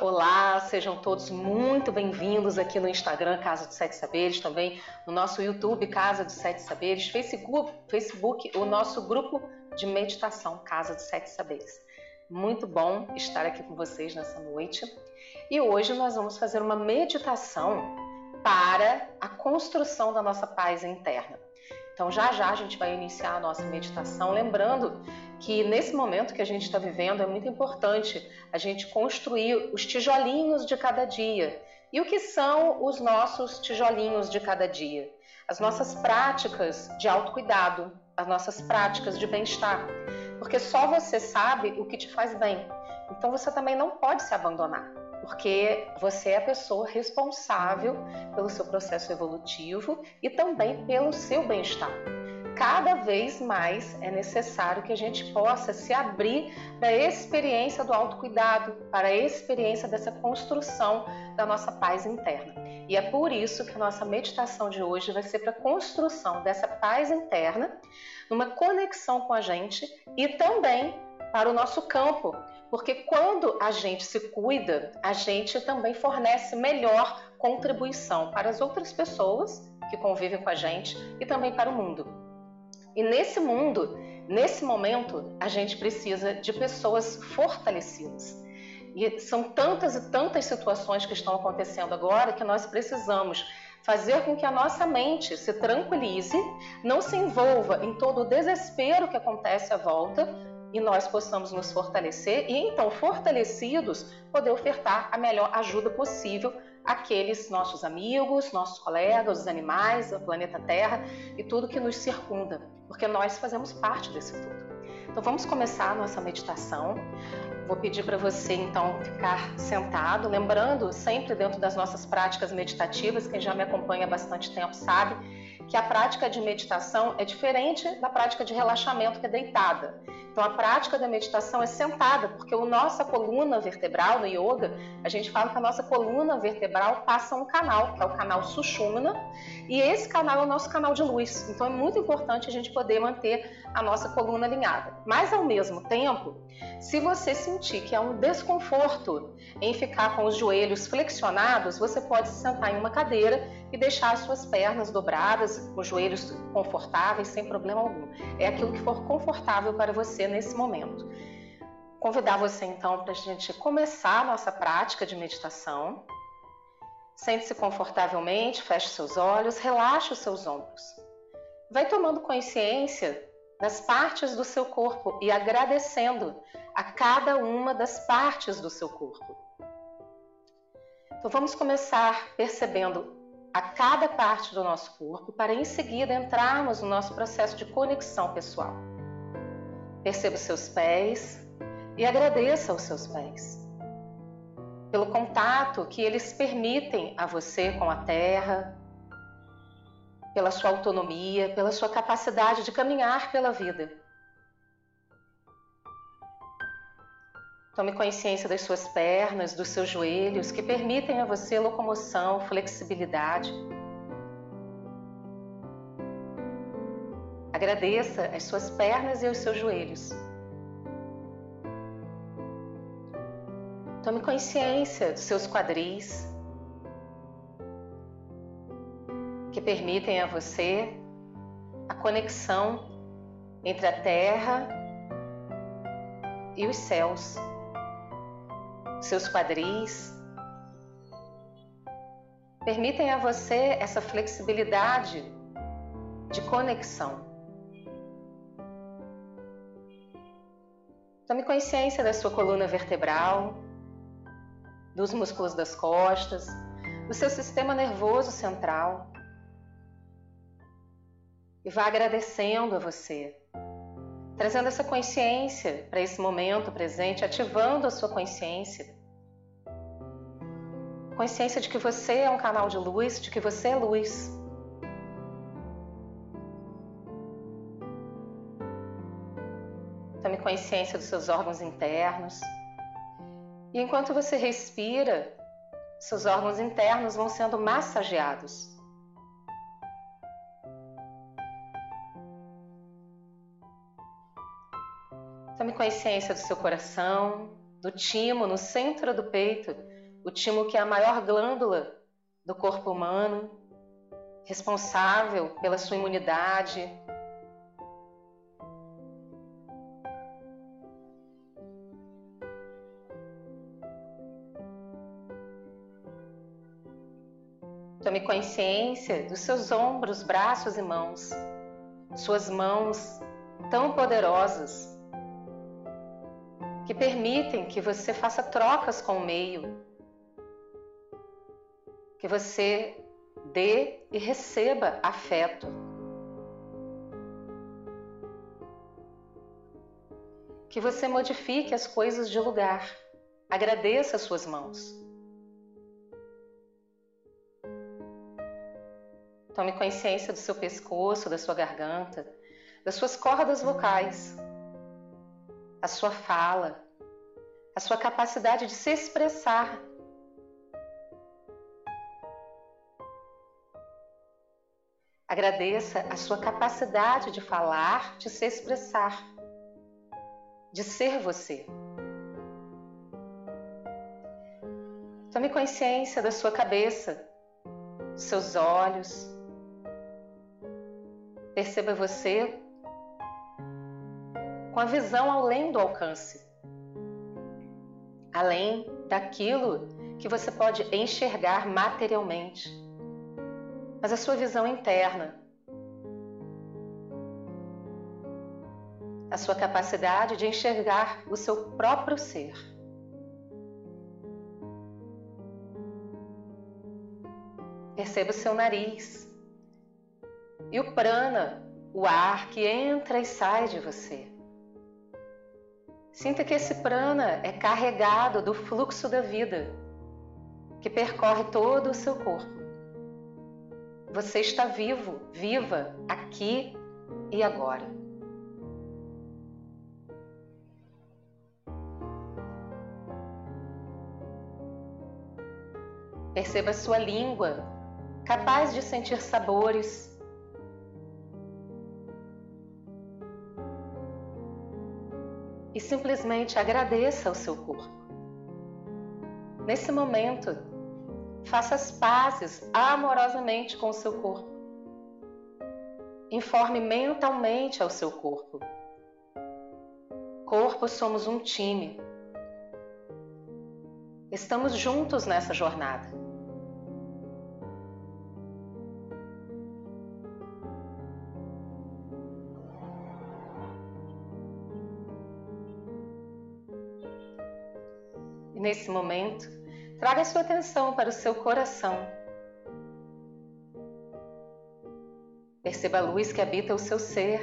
Olá, sejam todos muito bem-vindos aqui no Instagram Casa dos Sete Saberes, também no nosso YouTube Casa dos Sete Saberes, Facebook, Facebook o nosso grupo de meditação Casa dos Sete Saberes. Muito bom estar aqui com vocês nessa noite. E hoje nós vamos fazer uma meditação para a construção da nossa paz interna. Então, já já a gente vai iniciar a nossa meditação, lembrando que nesse momento que a gente está vivendo é muito importante a gente construir os tijolinhos de cada dia. E o que são os nossos tijolinhos de cada dia? As nossas práticas de autocuidado, as nossas práticas de bem-estar. Porque só você sabe o que te faz bem. Então você também não pode se abandonar porque você é a pessoa responsável pelo seu processo evolutivo e também pelo seu bem-estar. Cada vez mais é necessário que a gente possa se abrir para a experiência do autocuidado, para a experiência dessa construção da nossa paz interna. E é por isso que a nossa meditação de hoje vai ser para a construção dessa paz interna, numa conexão com a gente e também para o nosso campo, porque quando a gente se cuida, a gente também fornece melhor contribuição para as outras pessoas que convivem com a gente e também para o mundo. E nesse mundo, nesse momento, a gente precisa de pessoas fortalecidas. E são tantas e tantas situações que estão acontecendo agora que nós precisamos fazer com que a nossa mente se tranquilize, não se envolva em todo o desespero que acontece à volta, e nós possamos nos fortalecer e então fortalecidos poder ofertar a melhor ajuda possível àqueles nossos amigos, nossos colegas, os animais, o planeta Terra e tudo que nos circunda, porque nós fazemos parte desse tudo. Então vamos começar a nossa meditação. Vou pedir para você então ficar sentado, lembrando sempre dentro das nossas práticas meditativas, quem já me acompanha há bastante tempo sabe que a prática de meditação é diferente da prática de relaxamento que é deitada. Então a prática da meditação é sentada, porque a nossa coluna vertebral no yoga, a gente fala que a nossa coluna vertebral passa um canal, que é o canal Sushumna, e esse canal é o nosso canal de luz. Então é muito importante a gente poder manter a nossa coluna alinhada. Mas ao mesmo tempo, se você sentir que há um desconforto em ficar com os joelhos flexionados, você pode se sentar em uma cadeira e deixar as suas pernas dobradas, os joelhos confortáveis, sem problema algum. É aquilo que for confortável para você nesse momento. Convidar você então para a gente começar a nossa prática de meditação. Sente-se confortavelmente, feche seus olhos, relaxe os seus ombros. Vai tomando consciência das partes do seu corpo e agradecendo a cada uma das partes do seu corpo. Então vamos começar percebendo a cada parte do nosso corpo para em seguida entrarmos no nosso processo de conexão pessoal. Perceba os seus pés e agradeça aos seus pés pelo contato que eles permitem a você com a terra, pela sua autonomia, pela sua capacidade de caminhar pela vida. Tome consciência das suas pernas, dos seus joelhos, que permitem a você locomoção, flexibilidade. Agradeça as suas pernas e os seus joelhos. Tome consciência dos seus quadris, que permitem a você a conexão entre a terra e os céus seus quadris. Permitem a você essa flexibilidade de conexão. Tome consciência da sua coluna vertebral, dos músculos das costas, do seu sistema nervoso central. E vá agradecendo a você, trazendo essa consciência para esse momento presente, ativando a sua consciência. Consciência de que você é um canal de luz, de que você é luz. Tome consciência dos seus órgãos internos. E enquanto você respira, seus órgãos internos vão sendo massageados. Tome consciência do seu coração, do timo no centro do peito, o timo que é a maior glândula do corpo humano, responsável pela sua imunidade. Consciência dos seus ombros, braços e mãos, suas mãos tão poderosas que permitem que você faça trocas com o meio, que você dê e receba afeto. Que você modifique as coisas de lugar. Agradeça as suas mãos. Tome consciência do seu pescoço, da sua garganta, das suas cordas vocais a sua fala, a sua capacidade de se expressar. Agradeça a sua capacidade de falar, de se expressar, de ser você. Tome consciência da sua cabeça, dos seus olhos. Perceba você com a visão além do alcance, além daquilo que você pode enxergar materialmente, mas a sua visão interna, a sua capacidade de enxergar o seu próprio ser. Perceba o seu nariz e o prana, o ar que entra e sai de você. Sinta que esse prana é carregado do fluxo da vida que percorre todo o seu corpo. Você está vivo, viva aqui e agora. Perceba sua língua, capaz de sentir sabores, e simplesmente agradeça ao seu corpo. Nesse momento, faça as pazes amorosamente com o seu corpo. Informe mentalmente ao seu corpo. Corpo, somos um time. Estamos juntos nessa jornada. Nesse momento, traga sua atenção para o seu coração. Perceba a luz que habita o seu ser.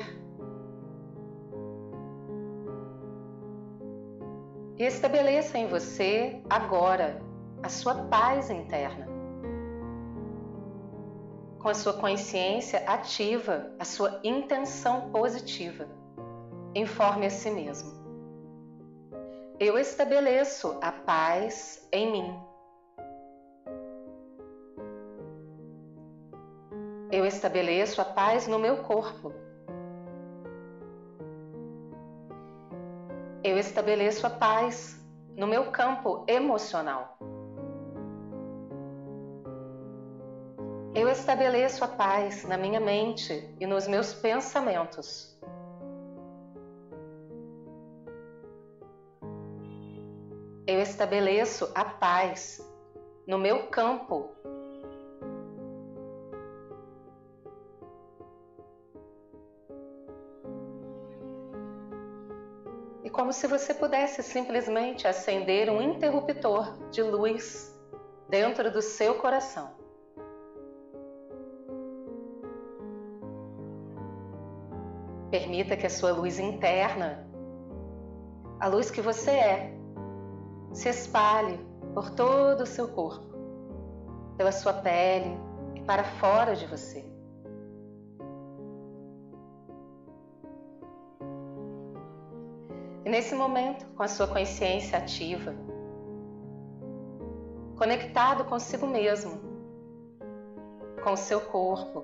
E estabeleça em você agora a sua paz interna. Com a sua consciência ativa, a sua intenção positiva. Informe a si mesmo. Eu estabeleço a paz em mim. Eu estabeleço a paz no meu corpo. Eu estabeleço a paz no meu campo emocional. Eu estabeleço a paz na minha mente e nos meus pensamentos. Eu estabeleço a paz no meu campo. E como se você pudesse simplesmente acender um interruptor de luz dentro do seu coração. Permita que a sua luz interna, a luz que você é, se espalhe por todo o seu corpo, pela sua pele e para fora de você. E nesse momento, com a sua consciência ativa, conectado consigo mesmo, com o seu corpo,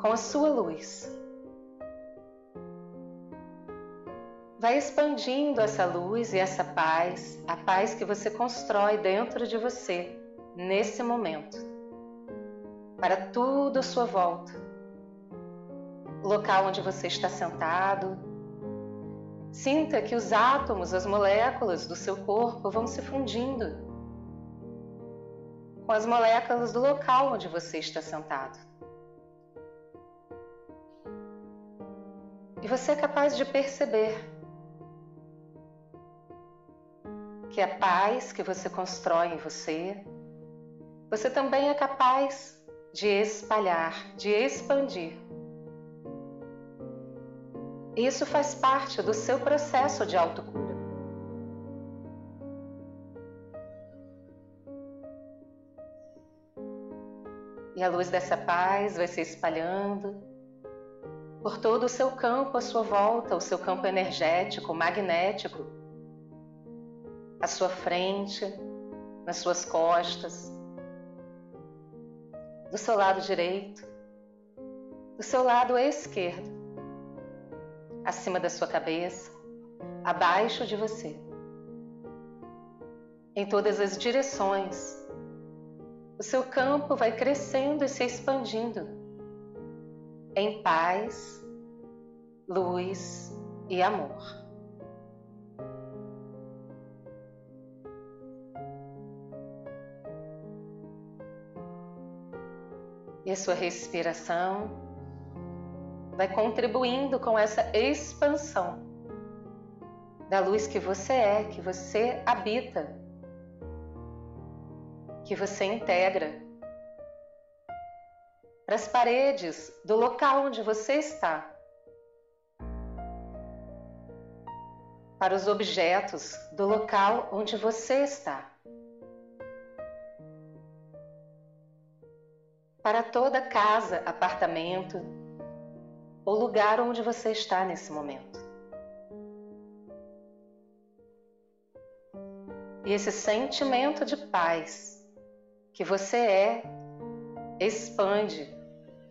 com a sua luz, vai expandindo essa luz e essa paz, a paz que você constrói dentro de você nesse momento, para tudo à sua volta. O local onde você está sentado. Sinta que os átomos, as moléculas do seu corpo vão se fundindo com as moléculas do local onde você está sentado. E você é capaz de perceber que a paz que você constrói em você, você também é capaz de espalhar, de expandir. Isso faz parte do seu processo de autocura. E a luz dessa paz vai se espalhando por todo o seu campo à sua volta, o seu campo energético, magnético, à sua frente, nas suas costas, do seu lado direito, do seu lado esquerdo, acima da sua cabeça, abaixo de você, em todas as direções o seu campo vai crescendo e se expandindo em paz, luz e amor. E a sua respiração vai contribuindo com essa expansão da luz que você é, que você habita que você integra para as paredes do local onde você está, para os objetos do local onde você está, para toda casa, apartamento ou lugar onde você está nesse momento. E esse sentimento de paz que você é, expande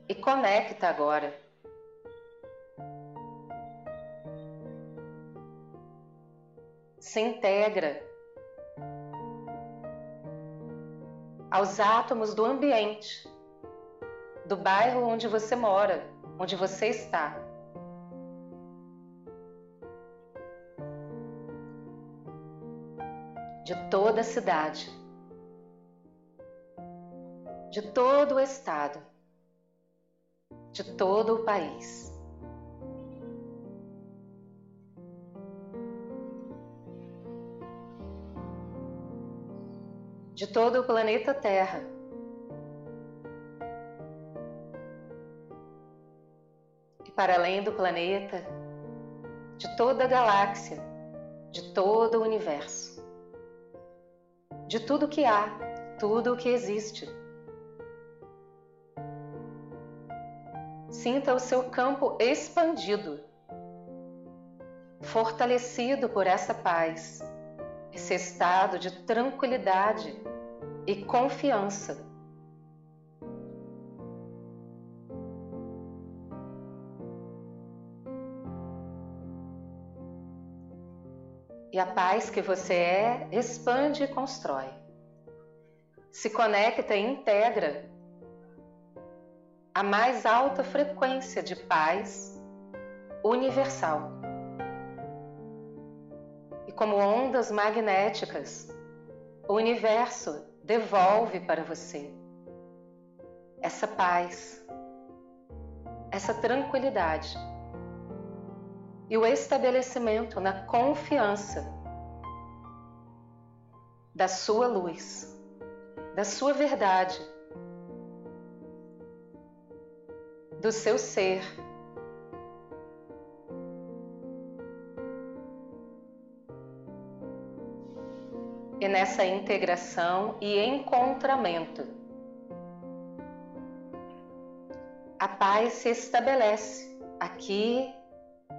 e conecta agora. Se integra aos átomos do ambiente, do bairro onde você mora, onde você está. De toda a cidade de todo o estado, de todo o país. De todo o planeta Terra. Para além do planeta, de toda a galáxia, de todo o universo. De tudo que há, tudo o que existe. Sinta o seu campo expandido, fortalecido por essa paz, esse estado de tranquilidade e confiança. E a paz que você é expande e constrói. Se conecta e integra a mais alta frequência de paz universal. E como ondas magnéticas, o universo devolve para você essa paz, essa tranquilidade e o estabelecimento na confiança da sua luz, da sua verdade do seu ser. E nessa integração e encontramento, a paz se estabelece aqui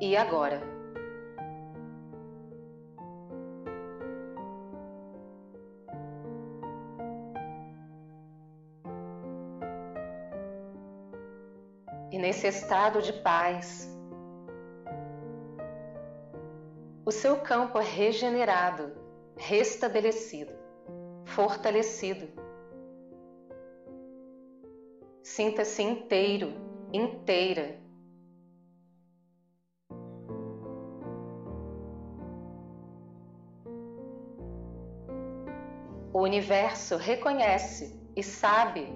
e agora. nesse estado de paz, seu campo é regenerado, restabelecido, fortalecido. Sinta-se inteiro, inteira. O universo reconhece e sabe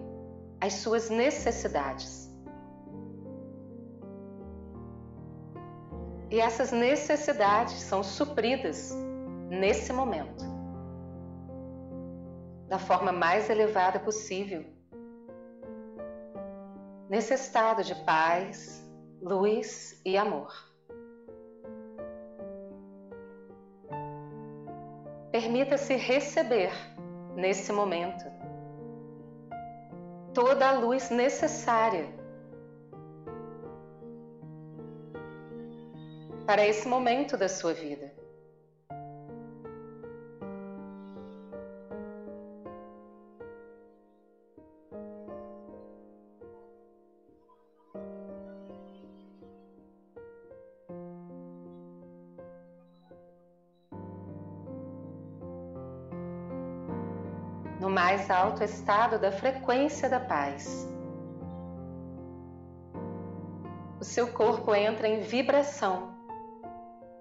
as suas necessidades. E essas necessidades são supridas nesse momento, da forma mais elevada possível, nesse estado de paz, luz e amor. Permita-se receber nesse momento toda a luz necessária para esse momento da sua vida. No mais alto estado da frequência da paz. O seu corpo entra em vibração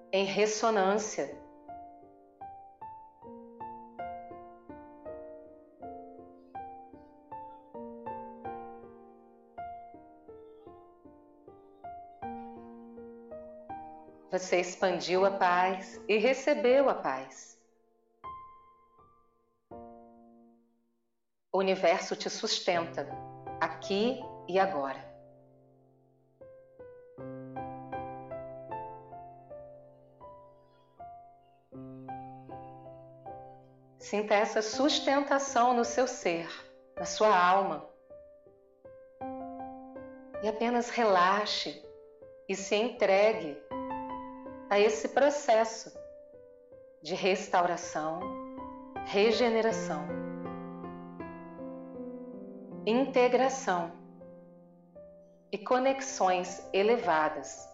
em ressonância. Você expandiu a paz e recebeu a paz. Universo te sustenta aqui e agora. Sinta essa sustentação no seu ser, na sua alma. E apenas relaxe e se entregue a esse processo de restauração, regeneração, integração e conexões elevadas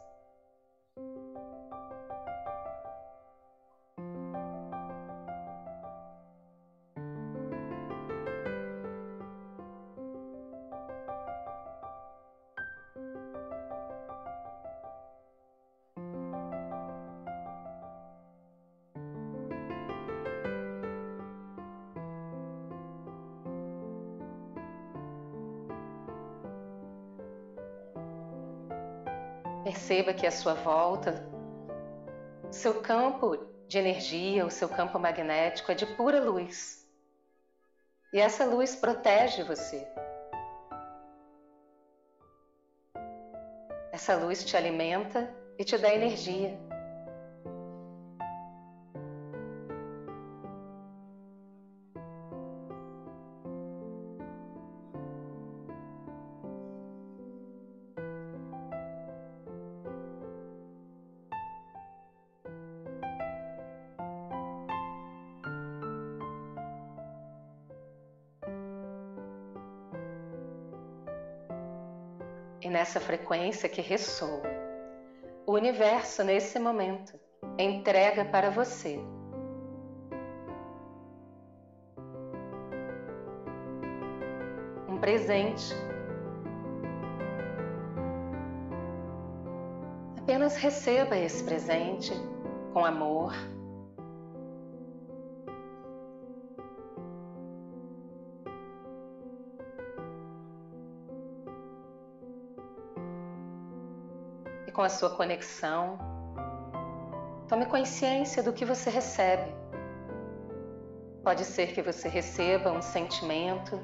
Perceba que à sua volta, seu campo de energia, o seu campo magnético é de pura luz. E essa luz protege você. Essa luz te alimenta e te dá energia. E nessa frequência que ressoa, o universo nesse momento entrega para você. Um presente. Apenas receba esse presente com amor com a sua conexão, tome consciência do que você recebe. Pode ser que você receba um sentimento,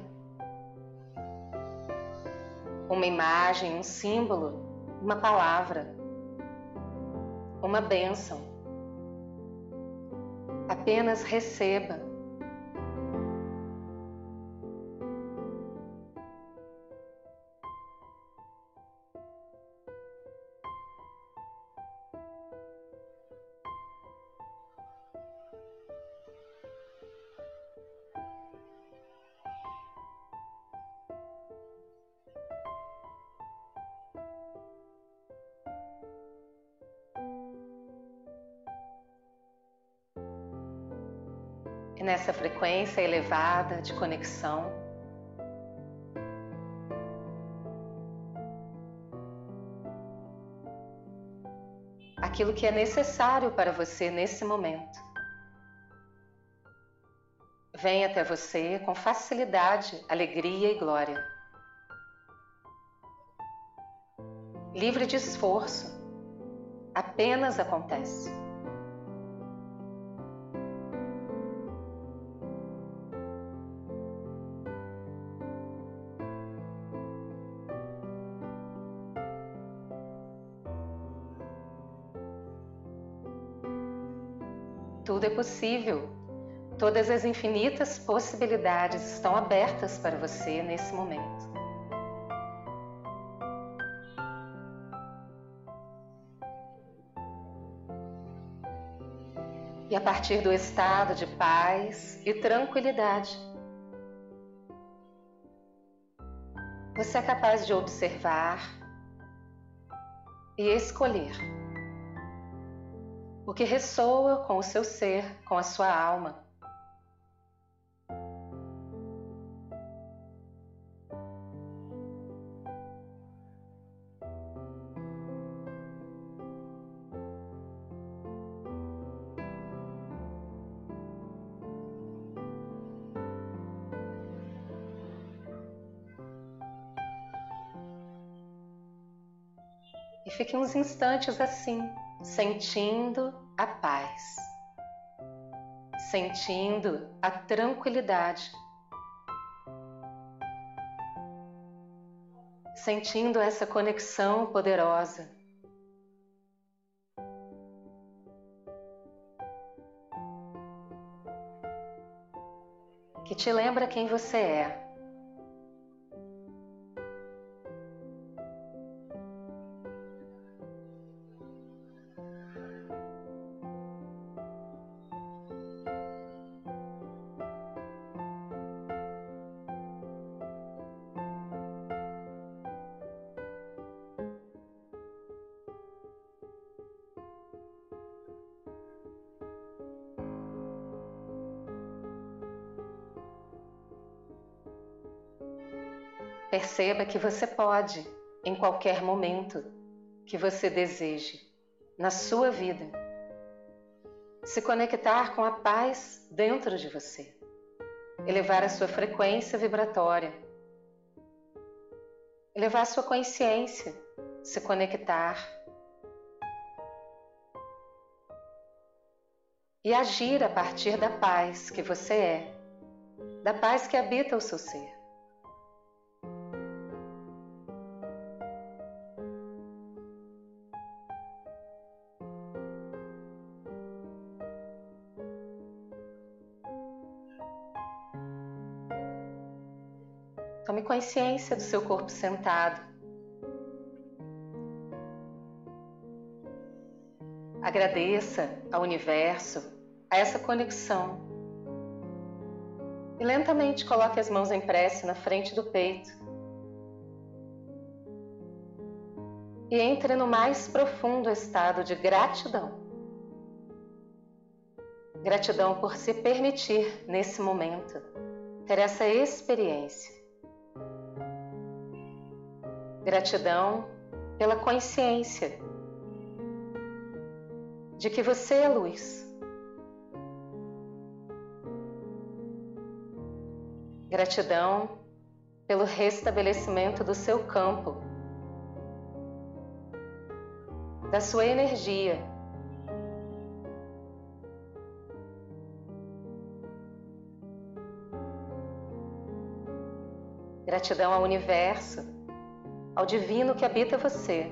uma imagem, um símbolo, uma palavra, uma bênção. Apenas receba nessa frequência elevada de conexão. Aquilo que é necessário para você nesse momento. Vem até você com facilidade, alegria e glória. Livre de esforço, apenas acontece. Possível. Todas as infinitas possibilidades estão abertas para você nesse momento. E a partir do estado de paz e tranquilidade, você é capaz de observar e escolher o que ressoa com o seu ser, com a sua alma. E fique uns instantes assim, sentindo a paz, sentindo a tranquilidade, sentindo essa conexão poderosa. Que te lembra quem você é. Perceba que você pode, em qualquer momento que você deseje, na sua vida, se conectar com a paz dentro de você, elevar a sua frequência vibratória, elevar a sua consciência, se conectar e agir a partir da paz que você é, da paz que habita o seu ser. Consciência do seu corpo sentado. Agradeça ao universo, a essa conexão. E lentamente coloque as mãos em prece na frente do peito. E entre no mais profundo estado de gratidão. Gratidão por se permitir, nesse momento, ter essa experiência. Gratidão pela consciência de que você é luz. Gratidão pelo restabelecimento do seu campo, da sua energia. Gratidão ao universo ao divino que habita você.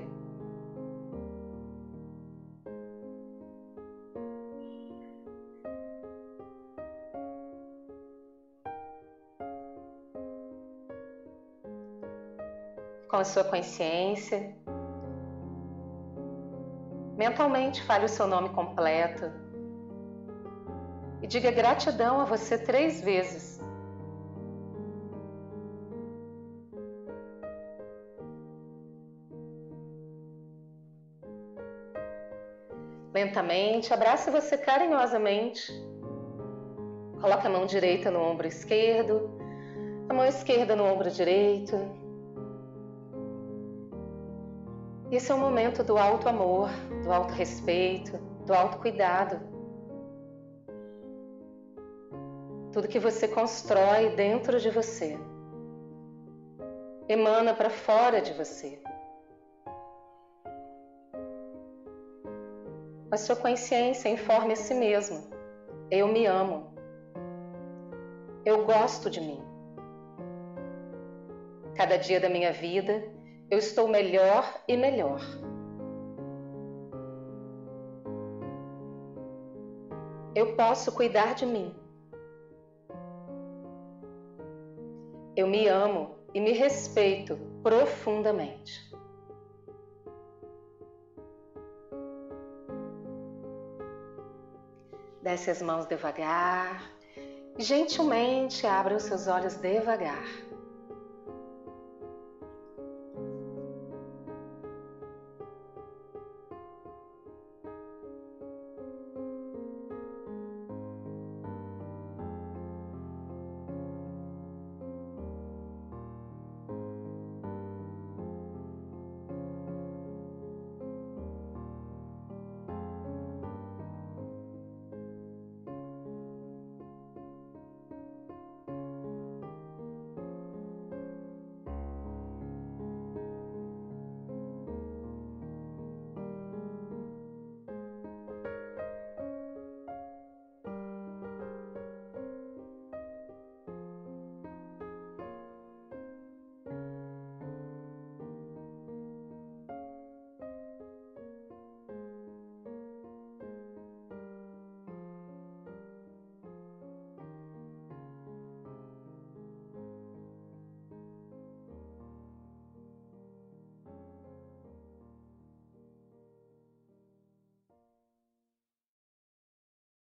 Com a sua consciência, mentalmente fale o seu nome completo e diga gratidão a você três vezes. Lentamente, abrace você carinhosamente. Coloca a mão direita no ombro esquerdo, a mão esquerda no ombro direito. Esse é o momento do alto amor, do alto respeito, do alto cuidado. Tudo que você constrói dentro de você emana para fora de você. A sua consciência informe a si mesmo. Eu me amo. Eu gosto de mim. Cada dia da minha vida eu estou melhor e melhor. Eu posso cuidar de mim. Eu me amo e me respeito profundamente. Desce as mãos devagar. Gentilmente abra os seus olhos devagar.